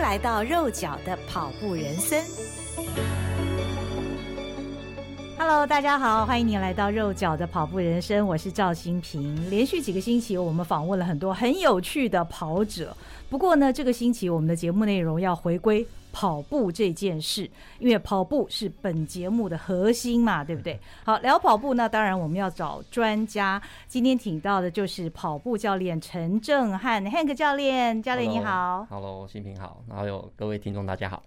来到肉脚的跑步人生。Hello，大家好，欢迎您来到肉脚的跑步人生，我是赵新平。连续几个星期，我们访问了很多很有趣的跑者。不过呢，这个星期我们的节目内容要回归跑步这件事，因为跑步是本节目的核心嘛，对不对？好，聊跑步，那当然我们要找专家。今天请到的就是跑步教练陈正汉 Hank 教练，教练你好。Hello，新平好，然后有各位听众大家好。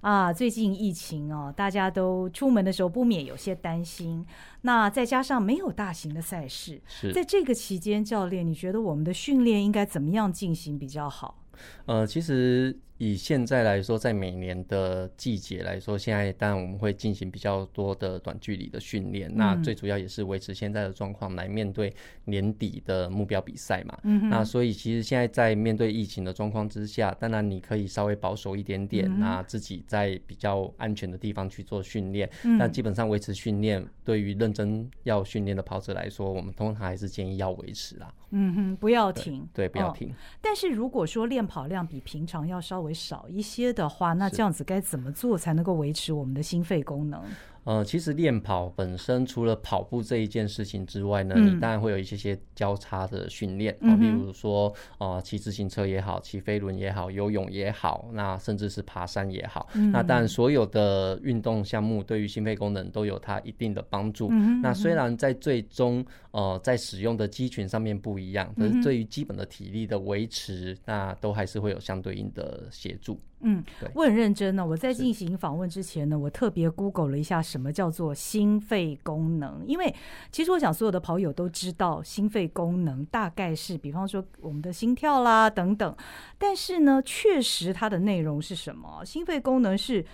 啊，最近疫情哦，大家都出门的时候不免有些担心。那再加上没有大型的赛事，是在这个期间，教练，你觉得我们的训练应该怎么样进行比较好？呃，其实。以现在来说，在每年的季节来说，现在当然我们会进行比较多的短距离的训练。嗯、那最主要也是维持现在的状况来面对年底的目标比赛嘛。嗯、那所以其实现在在面对疫情的状况之下，当然你可以稍微保守一点点，嗯、那自己在比较安全的地方去做训练。嗯、但基本上维持训练，对于认真要训练的跑者来说，我们通常还是建议要维持啦。嗯哼，不要停。对，对，不要停。哦、但是如果说练跑量比平常要稍微少一些的话，那这样子该怎么做才能够维持我们的心肺功能？呃，其实练跑本身除了跑步这一件事情之外呢，嗯、你当然会有一些些交叉的训练啊，例如说呃，骑自行车也好，骑飞轮也好，游泳也好，那甚至是爬山也好，嗯、那当然。所有的运动项目对于心肺功能都有它一定的帮助。嗯、那虽然在最终呃在使用的肌群上面不一样，可是对于基本的体力的维持，那都还是会有相对应的协助。嗯，我很认真呢。我在进行访问之前呢，我特别 Google 了一下什么叫做心肺功能，因为其实我想所有的跑友都知道心肺功能大概是，比方说我们的心跳啦等等，但是呢，确实它的内容是什么？心肺功能是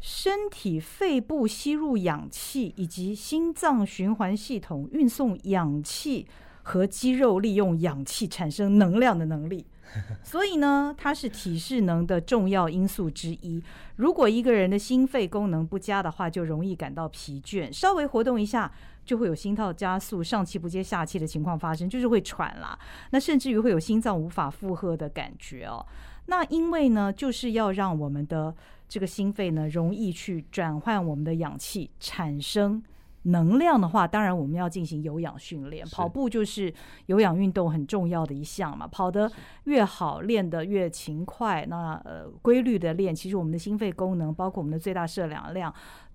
身体肺部吸入氧气，以及心脏循环系统运送氧气和肌肉利用氧气产生能量的能力。所以呢，它是体适能的重要因素之一。如果一个人的心肺功能不佳的话，就容易感到疲倦，稍微活动一下就会有心跳加速、上气不接下气的情况发生，就是会喘啦。那甚至于会有心脏无法负荷的感觉哦。那因为呢，就是要让我们的这个心肺呢，容易去转换我们的氧气，产生。能量的话，当然我们要进行有氧训练，跑步就是有氧运动很重要的一项嘛。跑得越好，练得越勤快，那呃规律的练，其实我们的心肺功能，包括我们的最大摄氧量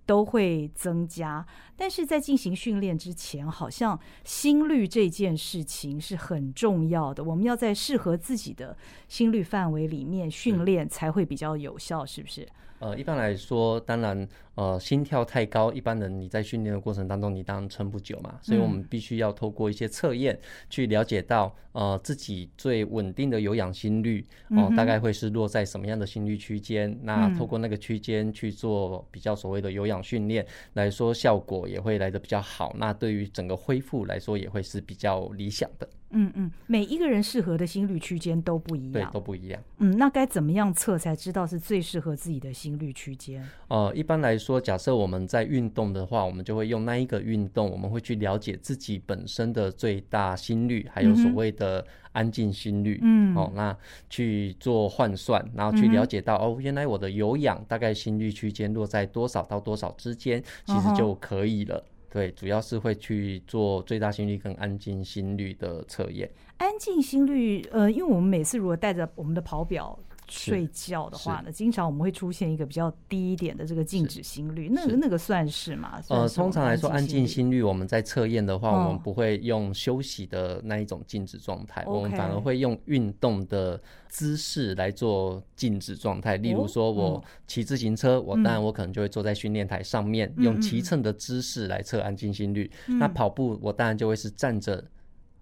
都会增加。但是在进行训练之前，好像心率这件事情是很重要的，我们要在适合自己的心率范围里面训练才会比较有效，是不是？呃，一般来说，当然，呃，心跳太高，一般人你在训练的过程当中，你当然撑不久嘛。所以我们必须要透过一些测验去了解到，呃，自己最稳定的有氧心率哦，呃，大概会是落在什么样的心率区间。那透过那个区间去做比较所谓的有氧训练来说，效果也会来得比较好。那对于整个恢复来说，也会是比较理想的。嗯嗯，每一个人适合的心率区间都不一样，对，都不一样。嗯，那该怎么样测才知道是最适合自己的心率区间？呃，一般来说，假设我们在运动的话，我们就会用那一个运动，我们会去了解自己本身的最大心率，还有所谓的安静心率。嗯，哦，那去做换算，然后去了解到，嗯、哦，原来我的有氧大概心率区间落在多少到多少之间，其实就可以了。嗯对，主要是会去做最大心率跟安静心率的测验。安静心率，呃，因为我们每次如果带着我们的跑表。睡觉的话呢，经常我们会出现一个比较低一点的这个静止心率，那个那个算是吗？呃，通常来说，安静心率？我们在测验的话，我们不会用休息的那一种静止状态，我们反而会用运动的姿势来做静止状态。例如说，我骑自行车，我当然我可能就会坐在训练台上面，用骑乘的姿势来测安静心率。那跑步，我当然就会是站着。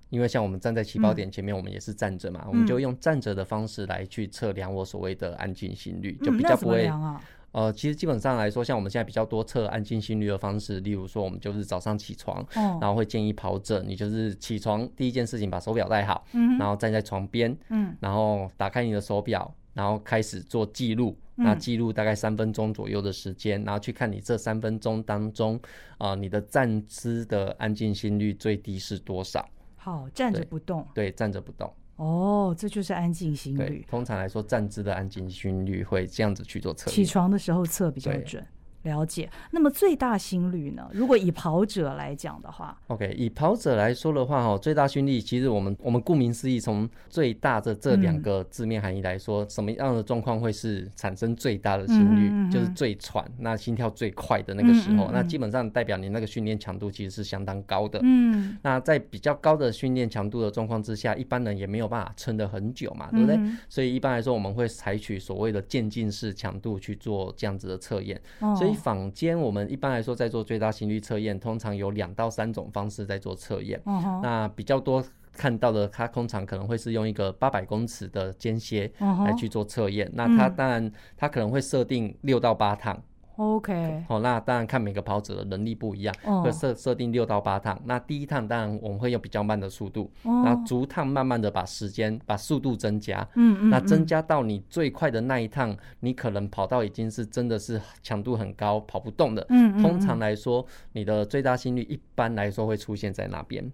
因为像我们站在起跑点前面，我们也是站着嘛，嗯、我们就用站着的方式来去测量我所谓的安静心率，就比较不会。嗯、呃，其实基本上来说，像我们现在比较多测安静心率的方式，例如说，我们就是早上起床，哦、然后会建议跑者，你就是起床第一件事情把手表戴好，嗯、然后站在床边，嗯，然后打开你的手表，然后开始做记录，那记录大概三分钟左右的时间，然后去看你这三分钟当中，啊、呃，你的站姿的安静心率最低是多少。好，站着不动。对，对，站着不动。哦，这就是安静心率。通常来说，站姿的安静心率会这样子去做测。起床的时候测比较准。了解，那么最大心率呢？如果以跑者来讲的话，OK，以跑者来说的话，哈，最大心率其实我们我们顾名思义，从最大的这两个字面含义来说，嗯、什么样的状况会是产生最大的心率？嗯嗯嗯就是最喘，那心跳最快的那个时候，那基本上代表你那个训练强度其实是相当高的。嗯，那在比较高的训练强度的状况之下，一般人也没有办法撑得很久嘛，对不对？嗯、所以一般来说，我们会采取所谓的渐进式强度去做这样子的测验。哦、所以坊间我们一般来说在做最大心率测验，通常有两到三种方式在做测验。哦、那比较多看到的，它通常可能会是用一个八百公尺的间歇来去做测验。哦、那它当然它可能会设定六到八趟。OK，好，那当然看每个跑者的能力不一样，会设设定六到八趟。那第一趟当然我们会用比较慢的速度，然后逐趟慢慢的把时间、把速度增加。嗯嗯。那增加到你最快的那一趟，你可能跑到已经是真的是强度很高，跑不动的。嗯。通常来说，你的最大心率一般来说会出现在那边。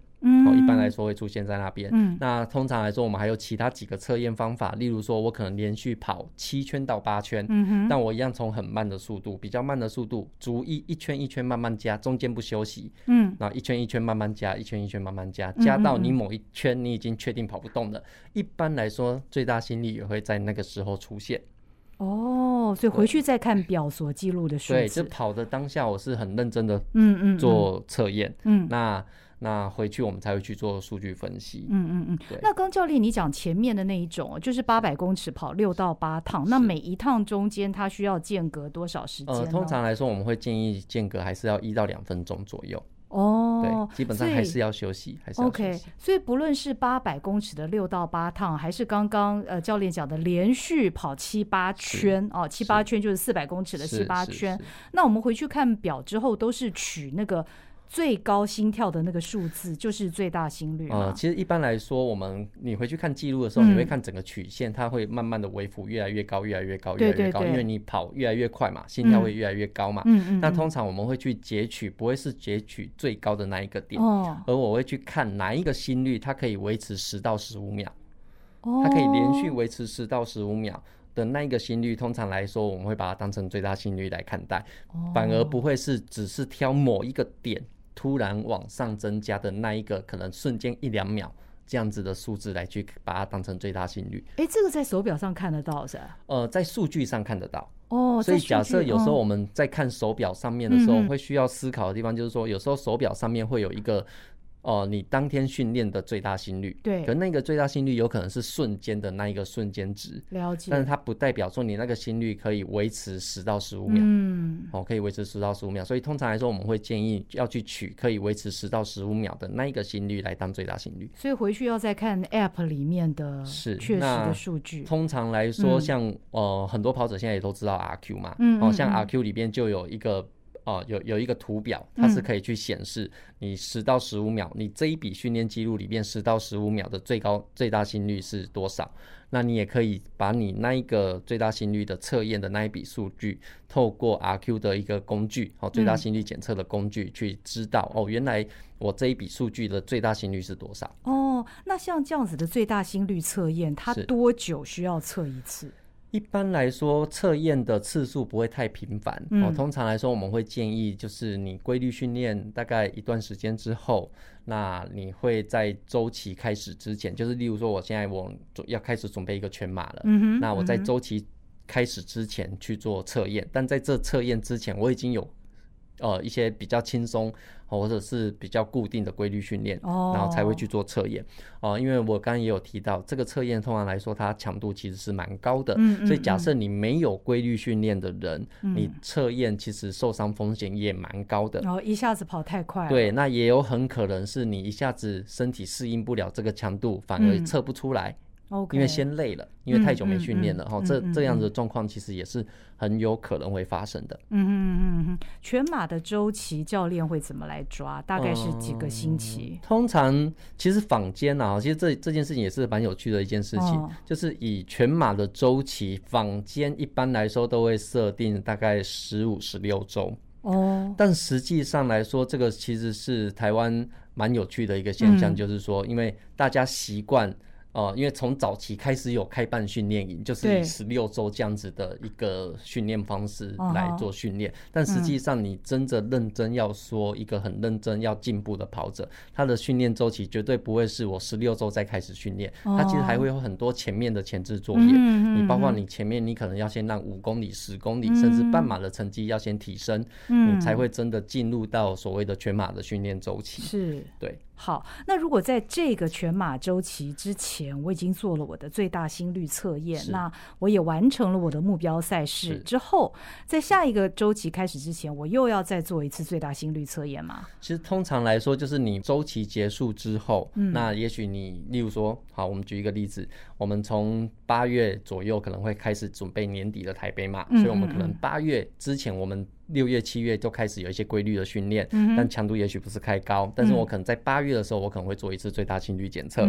嗯，一般来说会出现在那边。嗯，那通常来说，我们还有其他几个测验方法，例如说，我可能连续跑七圈到八圈，嗯哼，但我一样从很慢的速度，比较慢的速度，逐一一圈一圈慢慢加，中间不休息，嗯，然后一圈一圈慢慢加，一圈一圈慢慢加，加到你某一圈你已经确定跑不动了。一般来说，最大心率也会在那个时候出现。哦，所以回去再看表所记录的数字。对，就跑的当下，我是很认真的，嗯嗯，做测验，嗯，那。那回去我们才会去做数据分析。嗯嗯嗯。对。那刚教练你讲前面的那一种，就是八百公尺跑六到八趟，那每一趟中间它需要间隔多少时间？呃，通常来说我们会建议间隔还是要一到两分钟左右。哦。对，基本上还是要休息，还是。OK。所以不论是八百公尺的六到八趟，还是刚刚呃教练讲的连续跑七八圈哦，七八圈就是四百公尺的七八圈。那我们回去看表之后，都是取那个。最高心跳的那个数字就是最大心率。呃，其实一般来说，我们你回去看记录的时候，嗯、你会看整个曲线，它会慢慢的微幅越来越高，越来越高，越来越高，因为你跑越来越快嘛，心跳会越来越高嘛。嗯嗯。那通常我们会去截取，不会是截取最高的那一个点，哦、而我会去看哪一个心率它可以维持十到十五秒，哦、它可以连续维持十到十五秒的那一个心率，通常来说我们会把它当成最大心率来看待，哦、反而不会是只是挑某一个点。突然往上增加的那一个，可能瞬间一两秒这样子的数字来去把它当成最大心率。哎，这个在手表上看得到是吧？呃，在数据上看得到。哦，所以假设有时候我们在看手表上面的时候，会需要思考的地方就是说，有时候手表上面会有一个。哦、呃，你当天训练的最大心率，对，可那个最大心率有可能是瞬间的那一个瞬间值，了解。但是它不代表说你那个心率可以维持十到十五秒，嗯，哦，可以维持十到十五秒。所以通常来说，我们会建议要去取可以维持十到十五秒的那一个心率来当最大心率。所以回去要再看 App 里面的是确实的数据。通常来说，像、嗯、呃很多跑者现在也都知道 RQ 嘛，嗯，嗯，嗯，哦，像 RQ 里边就有一个。哦，有有一个图表，它是可以去显示你十到十五秒，你这一笔训练记录里面十到十五秒的最高最大心率是多少？那你也可以把你那一个最大心率的测验的那一笔数据，透过 RQ 的一个工具，哦，最大心率检测的工具去知道，哦，原来我这一笔数据的最大心率是多少？哦，那像这样子的最大心率测验，它多久需要测一次？一般来说，测验的次数不会太频繁。哦、嗯，通常来说，我们会建议就是你规律训练大概一段时间之后，那你会在周期开始之前，就是例如说，我现在我要开始准备一个全马了，嗯，那我在周期开始之前去做测验，嗯、但在这测验之前，我已经有。呃，一些比较轻松或者是比较固定的规律训练，然后才会去做测验。哦，因为我刚刚也有提到，这个测验通常来说，它强度其实是蛮高的。所以假设你没有规律训练的人，你测验其实受伤风险也蛮高的。然后一下子跑太快。对，那也有很可能是你一下子身体适应不了这个强度，反而测不出来。因为先累了，因为太久没训练了哈，这这样子的状况其实也是很有可能会发生的。嗯嗯嗯嗯，全马的周期教练会怎么来抓？大概是几个星期？通常其实坊间啊，其实这这件事情也是蛮有趣的一件事情，就是以全马的周期，坊间一般来说都会设定大概十五、十六周。哦，但实际上来说，这个其实是台湾蛮有趣的一个现象，就是说，因为大家习惯。哦、呃，因为从早期开始有开办训练营，就是以十六周这样子的一个训练方式来做训练。但实际上，你真的认真要说一个很认真要进步的跑者，他的训练周期绝对不会是我十六周再开始训练，他其实还会有很多前面的前置作业。你包括你前面，你可能要先让五公里、十公里，甚至半马的成绩要先提升，你才会真的进入到所谓的全马的训练周期。是，对。好，那如果在这个全马周期之前，我已经做了我的最大心率测验，那我也完成了我的目标赛事之后，在下一个周期开始之前，我又要再做一次最大心率测验吗？其实通常来说，就是你周期结束之后，嗯、那也许你，例如说，好，我们举一个例子，我们从八月左右可能会开始准备年底的台北马，嗯嗯嗯，所以我们可能八月之前我们。六月、七月就开始有一些规律的训练，但强度也许不是太高。但是我可能在八月的时候，我可能会做一次最大心率检测。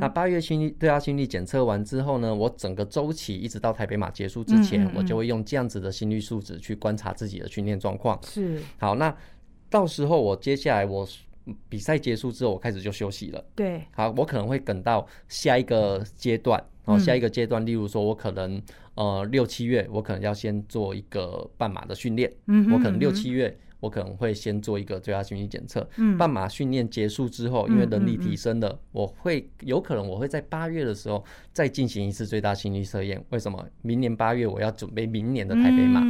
那八月心率最大心率检测完之后呢，我整个周期一直到台北马结束之前，我就会用这样子的心率数值去观察自己的训练状况。是。好，那到时候我接下来我比赛结束之后，我开始就休息了。对。好，我可能会等到下一个阶段。然后下一个阶段，例如说，我可能呃六七月，我可能要先做一个半马的训练。嗯我可能六七月，我可能会先做一个最大心率检测。嗯半马训练结束之后，因为能力提升了，我会有可能我会在八月的时候再进行一次最大心率测验。为什么？明年八月我要准备明年的台北马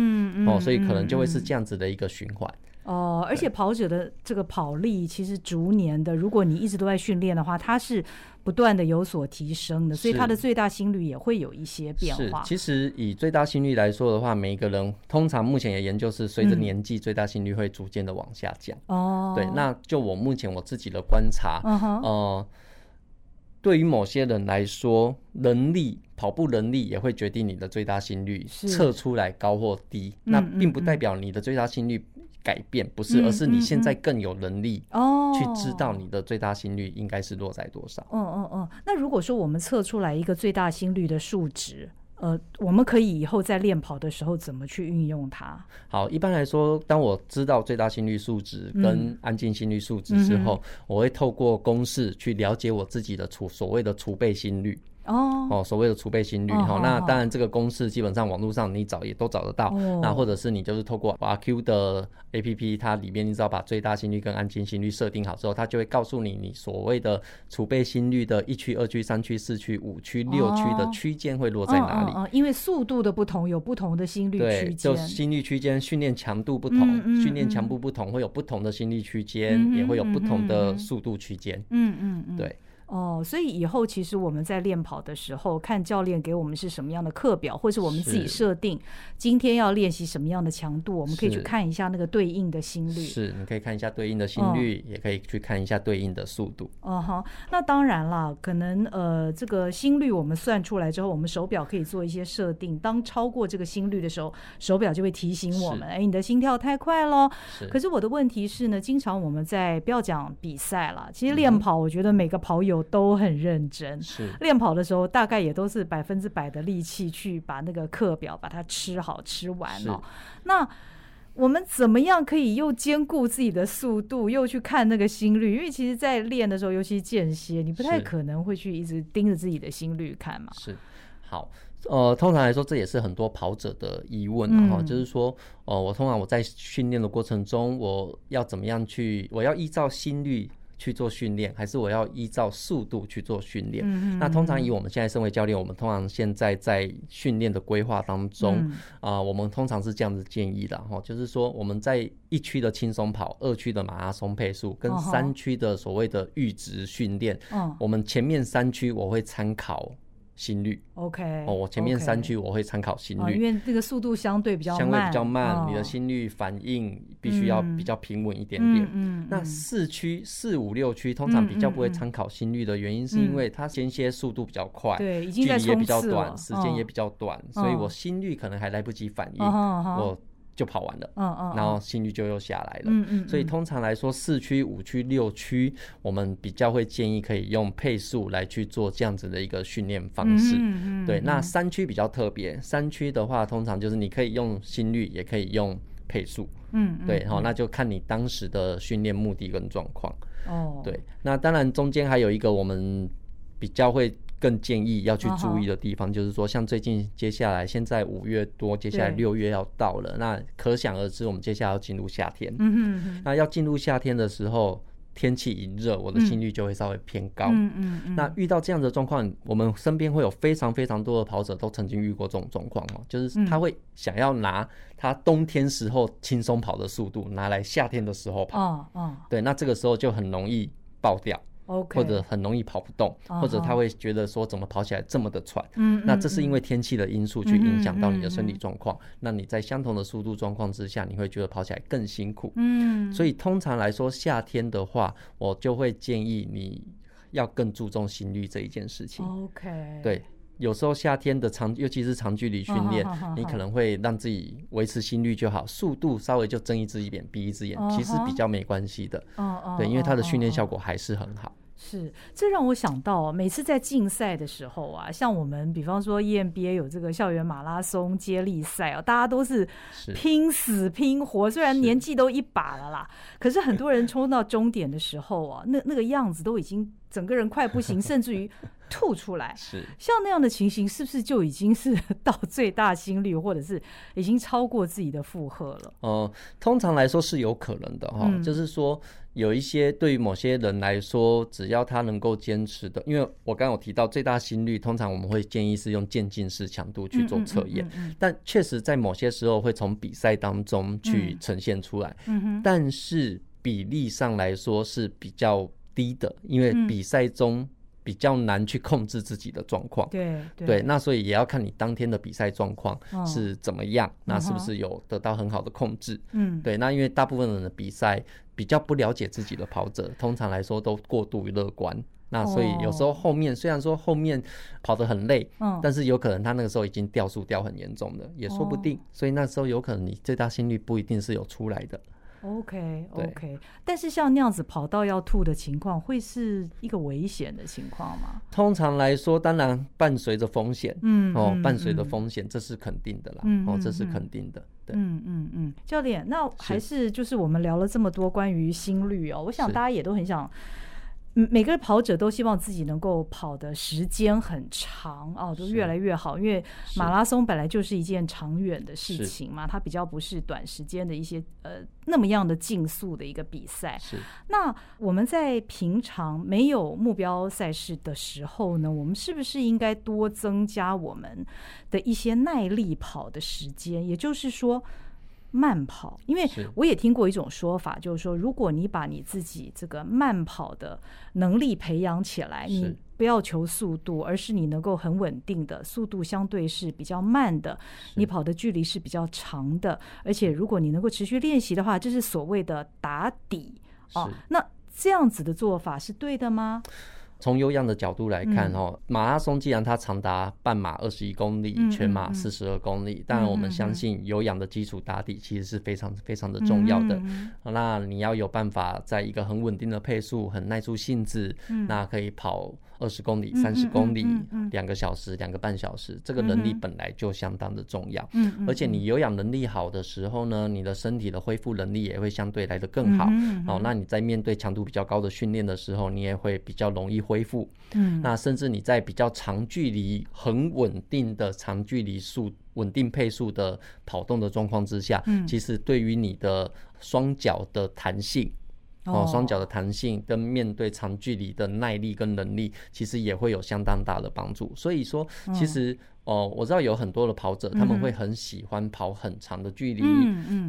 哦，所以可能就会是这样子的一个循环。哦，而且跑者的这个跑力其实逐年的，如果你一直都在训练的话，它是不断的有所提升的，所以它的最大心率也会有一些变化。其实以最大心率来说的话，每一个人通常目前的研究是随着年纪，最大心率会逐渐的往下降。哦、嗯，对，那就我目前我自己的观察，哦、呃，对于某些人来说，能力跑步能力也会决定你的最大心率测出来高或低，那并不代表你的最大心率。改变不是，而是你现在更有能力哦，去知道你的最大心率应该是落在多少。嗯嗯嗯。那如果说我们测出来一个最大心率的数值，呃，我们可以以后在练跑的时候怎么去运用它？好，一般来说，当我知道最大心率数值跟安静心率数值之后，我会透过公式去了解我自己的储所谓的储备心率。哦哦，所谓的储备心率哈，那当然这个公式基本上网络上你找也都找得到。那或者是你就是透过 RQ 的 APP，它里面你只要把最大心率跟安静心率设定好之后，它就会告诉你你所谓的储备心率的一区、二区、三区、四区、五区、六区的区间会落在哪里？因为速度的不同，有不同的心率区间。就心率区间，训练强度不同，训练强度不同，会有不同的心率区间，也会有不同的速度区间。嗯嗯嗯，对。哦，所以以后其实我们在练跑的时候，看教练给我们是什么样的课表，或是我们自己设定今天要练习什么样的强度，我们可以去看一下那个对应的心率。是，你可以看一下对应的心率，也可以去看一下对应的速度。哦哈，那当然了，可能呃这个心率我们算出来之后，我们手表可以做一些设定，当超过这个心率的时候，手表就会提醒我们，哎，你的心跳太快了。是。可是我的问题是呢，经常我们在不要讲比赛了，其实练跑，我觉得每个跑友。都很认真，是练跑的时候，大概也都是百分之百的力气去把那个课表把它吃好吃完了。那我们怎么样可以又兼顾自己的速度，又去看那个心率？因为其实，在练的时候，尤其间歇，你不太可能会去一直盯着自己的心率看嘛。是，好，呃，通常来说，这也是很多跑者的疑问，然后、嗯、就是说，呃，我通常我在训练的过程中，我要怎么样去？我要依照心率。去做训练，还是我要依照速度去做训练？那通常以我们现在身为教练，我们通常现在在训练的规划当中，啊、嗯呃，我们通常是这样子建议的哈，就是说我们在一区的轻松跑、二区的马拉松配速跟三区的所谓的阈值训练，哦、我们前面三区我会参考。心率，OK，哦，我前面三区我会参考心率，因为这个速度相对比较慢，相对比较慢，你的心率反应必须要比较平稳一点点。嗯，那四区、四五六区通常比较不会参考心率的原因，是因为它间歇速度比较快，对，距离也比较短，时间也比较短，所以我心率可能还来不及反应，我。就跑完了，嗯嗯，然后心率就又下来了，嗯嗯，所以通常来说，四区、五区、六区，我们比较会建议可以用配速来去做这样子的一个训练方式，嗯嗯，对。那三区比较特别，三区的话，通常就是你可以用心率，也可以用配速，嗯，对，好，那就看你当时的训练目的跟状况，哦，对。那当然中间还有一个我们比较会更建议要去注意的地方，就是说，像最近接下来现在五月多，接下来六月要到了，那可想而知，我们接下来要进入夏天。嗯哼哼。那要进入夏天的时候，天气一热，我的心率就会稍微偏高。嗯嗯嗯。那遇到这样的状况，我们身边会有非常非常多的跑者都曾经遇过这种状况哦，就是他会想要拿他冬天时候轻松跑的速度拿来夏天的时候跑。哦哦。对，那这个时候就很容易爆掉。或者很容易跑不动，uh -huh. 或者他会觉得说怎么跑起来这么的喘。嗯，那这是因为天气的因素去影响到你的身体状况。那你在相同的速度状况之下，你会觉得跑起来更辛苦。嗯，所以通常来说，夏天的话，我就会建议你要更注重心率这一件事情。OK，对。有时候夏天的长，尤其是长距离训练，你可能会让自己维持心率就好，速度稍微就睁一只眼闭一只眼，其实比较没关系的。哦对，因为它的训练效果还是很好。是，这让我想到，每次在竞赛的时候啊，像我们比方说 EMBA 有这个校园马拉松接力赛啊，大家都是拼死拼活，虽然年纪都一把了啦，可是很多人冲到终点的时候啊，那那个样子都已经整个人快不行，甚至于。吐出来，是。像那样的情形，是不是就已经是到最大心率，或者是已经超过自己的负荷了？哦、呃，通常来说是有可能的哈、嗯，就是说有一些对于某些人来说，只要他能够坚持的，因为我刚刚有提到最大心率，通常我们会建议是用渐进式强度去做测验，但确实在某些时候会从比赛当中去呈现出来，嗯，但是比例上来说是比较低的，因为比赛中。比较难去控制自己的状况，对对，那所以也要看你当天的比赛状况是怎么样，那是不是有得到很好的控制？嗯，对，那因为大部分人的比赛比较不了解自己的跑者，通常来说都过度乐观，那所以有时候后面虽然说后面跑得很累，嗯，但是有可能他那个时候已经掉速掉很严重的，也说不定，所以那时候有可能你最大心率不一定是有出来的。OK OK，但是像那样子跑到要吐的情况，会是一个危险的情况吗？通常来说，当然伴随着风险，嗯，哦，伴随着风险，这是肯定的啦，嗯，哦，这是肯定的，对，嗯嗯嗯，教练，那还是就是我们聊了这么多关于心率哦，我想大家也都很想。每个跑者都希望自己能够跑的时间很长哦，都越来越好。因为马拉松本来就是一件长远的事情嘛，它比较不是短时间的一些呃那么样的竞速的一个比赛。是。那我们在平常没有目标赛事的时候呢，我们是不是应该多增加我们的一些耐力跑的时间？也就是说。慢跑，因为我也听过一种说法，就是说，如果你把你自己这个慢跑的能力培养起来，你不要求速度，而是你能够很稳定的速度，相对是比较慢的，你跑的距离是比较长的，而且如果你能够持续练习的话，这是所谓的打底。哦。那这样子的做法是对的吗？从有氧的角度来看，哦，马拉松既然它长达半马二十一公里，全马四十二公里，当然我们相信有氧的基础打底其实是非常非常的重要的。那你要有办法在一个很稳定的配速，很耐住性子，那可以跑。二十公里、三十公里，两个小时、两个半小时，这个能力本来就相当的重要。嗯而且你有氧能力好的时候呢，你的身体的恢复能力也会相对来得更好。哦，那你在面对强度比较高的训练的时候，你也会比较容易恢复。嗯那甚至你在比较长距离、很稳定的长距离速、稳定配速的跑动的状况之下，嗯其实对于你的双脚的弹性。哦，双脚的弹性跟面对长距离的耐力跟能力，其实也会有相当大的帮助。所以说，其实哦，我知道有很多的跑者，他们会很喜欢跑很长的距离，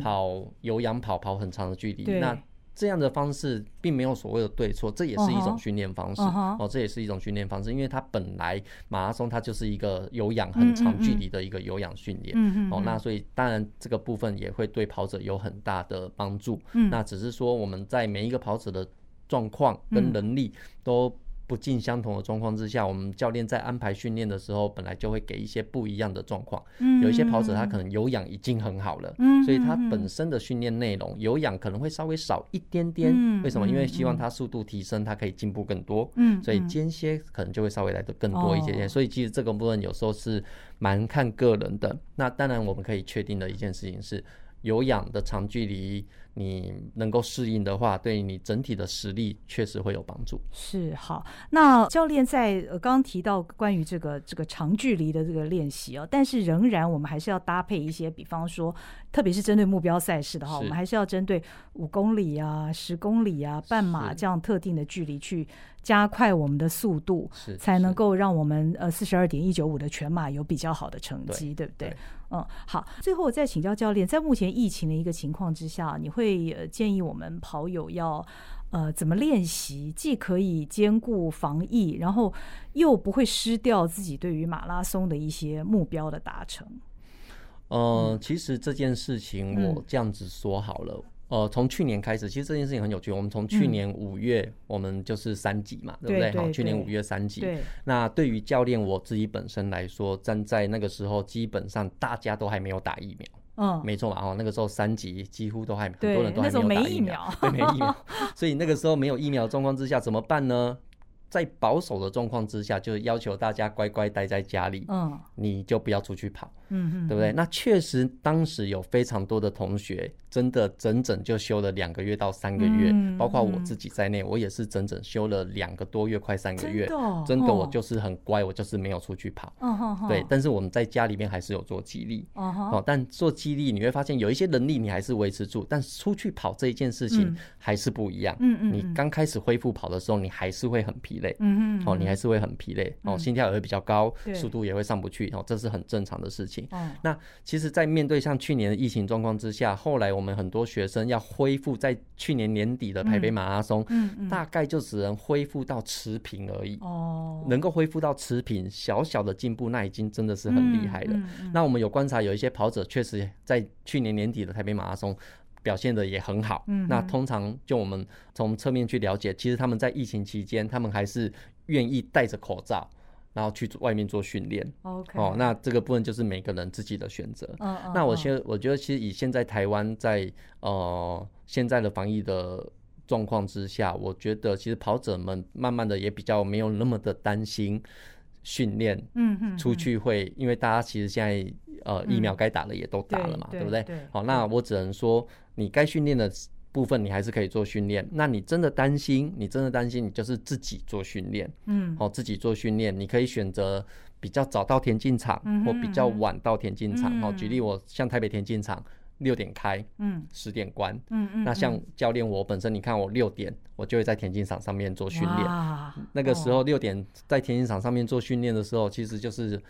跑有氧跑跑很长的距离。那这样的方式并没有所谓的对错，这也是一种训练方式哦，这也是一种训练方式，因为它本来马拉松它就是一个有氧很长距离的一个有氧训练哦，那所以当然这个部分也会对跑者有很大的帮助。那只是说我们在每一个跑者的状况跟能力都。不尽相同的状况之下，我们教练在安排训练的时候，本来就会给一些不一样的状况。嗯有一些跑者他可能有氧已经很好了，所以他本身的训练内容有氧可能会稍微少一点点。为什么？因为希望他速度提升，他可以进步更多。嗯所以间歇可能就会稍微来的更多一些些。所以其实这个部分有时候是蛮看个人的。那当然我们可以确定的一件事情是，有氧的长距离你能够适应的话，对你整体的实力确实会有帮助。是好，那教练在呃刚刚提到关于这个这个长距离的这个练习啊，但是仍然我们还是要搭配一些，比方说，特别是针对目标赛事的话，我们还是要针对五公里啊、十公里啊、半马这样特定的距离去加快我们的速度，才能够让我们呃四十二点一九五的全马有比较好的成绩，对不对？嗯，好。最后我再请教教练，在目前疫情的一个情况之下，你会呃建议我们跑友要呃怎么练习，既可以兼顾防疫，然后又不会失掉自己对于马拉松的一些目标的达成？呃，其实这件事情我这样子说好了。嗯呃，从去年开始，其实这件事情很有趣。我们从去年五月，我们就是三级嘛，嗯、对不对？好，去年五月三级。对。那对于教练我自己本身来说，站在那个时候，基本上大家都还没有打疫苗。嗯，没错嘛。哦，那个时候三级几乎都还很多人都还没有打疫苗，对，没疫苗。所以那个时候没有疫苗状况之下，怎么办呢？在保守的状况之下，就要求大家乖乖待在家里。嗯，你就不要出去跑。嗯，对不对？那确实，当时有非常多的同学。真的整整就休了两个月到三个月，嗯、包括我自己在内，嗯、我也是整整休了两个多月，快三个月。真的，哦、真的，我就是很乖，我就是没有出去跑。哦、对，但是我们在家里面还是有做肌力。哦，但做肌力你会发现有一些能力你还是维持住，但出去跑这一件事情还是不一样。嗯嗯。你刚开始恢复跑的时候，你还是会很疲累。嗯嗯。哦，你还是会很疲累。哦，心跳也会比较高，速度也会上不去。哦，这是很正常的事情。那其实，在面对像去年的疫情状况之下，后来我。我们很多学生要恢复在去年年底的台北马拉松，嗯嗯嗯、大概就只能恢复到持平而已。哦，能够恢复到持平，小小的进步，那已经真的是很厉害了。那我们有观察，有一些跑者确实在去年年底的台北马拉松表现的也很好。嗯、那通常就我们从侧面去了解，其实他们在疫情期间，他们还是愿意戴着口罩。然后去外面做训练，OK，哦，那这个部分就是每个人自己的选择。嗯嗯。那我现我觉得，其实以现在台湾在呃现在的防疫的状况之下，我觉得其实跑者们慢慢的也比较没有那么的担心训练，嗯嗯，出去会，因为大家其实现在呃疫苗该打的也都打了嘛，对不对？对。好，那我只能说，你该训练的。部分你还是可以做训练，那你真的担心，你真的担心，你就是自己做训练，嗯，好，自己做训练，你可以选择比较早到田径场，或比较晚到田径场。哦，举例我像台北田径场六点开，嗯，十点关，嗯嗯，那像教练我本身，你看我六点我就会在田径场上面做训练，那个时候六点在田径场上面做训练的时候，其实就是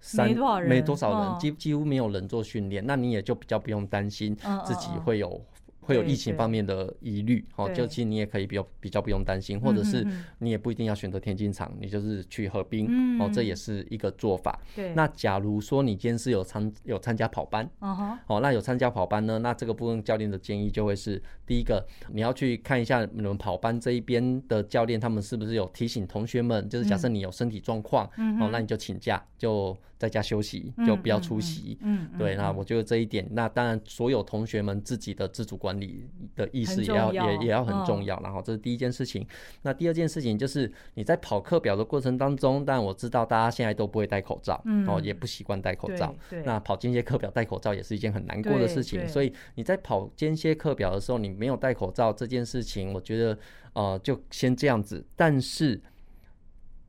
三没多少人，几几乎没有人做训练，那你也就比较不用担心自己会有。会有疫情方面的疑虑，哦，就其实你也可以比较比较不用担心，或者是你也不一定要选择田径场，你就是去河滨，哦，这也是一个做法。对，那假如说你今天是有参有参加跑班，哦，那有参加跑班呢，那这个部分教练的建议就会是，第一个你要去看一下你们跑班这一边的教练，他们是不是有提醒同学们，就是假设你有身体状况，哦，那你就请假就。在家休息就不要出席，嗯，对，那我觉得这一点，那当然所有同学们自己的自主管理的意识也要也也要很重要，然后这是第一件事情。那第二件事情就是你在跑课表的过程当中，但我知道大家现在都不会戴口罩，哦，也不习惯戴口罩。那跑间歇课表戴口罩也是一件很难过的事情，所以你在跑间歇课表的时候，你没有戴口罩这件事情，我觉得呃就先这样子，但是。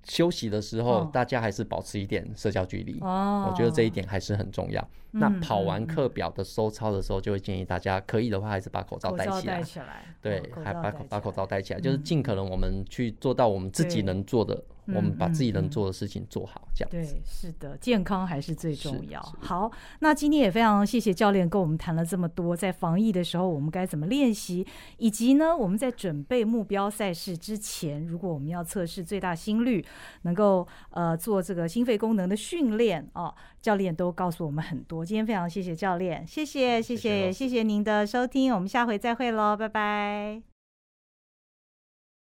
休息的时候，大家还是保持一点社交距离。哦，我觉得这一点还是很重要。那跑完课表的收操的时候，就会建议大家可以的话，还是把口罩戴起来。对，还把口把口罩戴起来，就是尽可能我们去做到我们自己能做的。我们把自己能做的事情做好，这样子。对，是的，健康还是最重要。好，那今天也非常谢谢教练跟我们谈了这么多，在防疫的时候我们该怎么练习，以及呢我们在准备目标赛事之前，如果我们要测试最大心率，能够呃做这个心肺功能的训练哦，教练都告诉我们很多。今天非常谢谢教练，谢谢谢谢谢谢您的收听，我们下回再会喽，拜拜。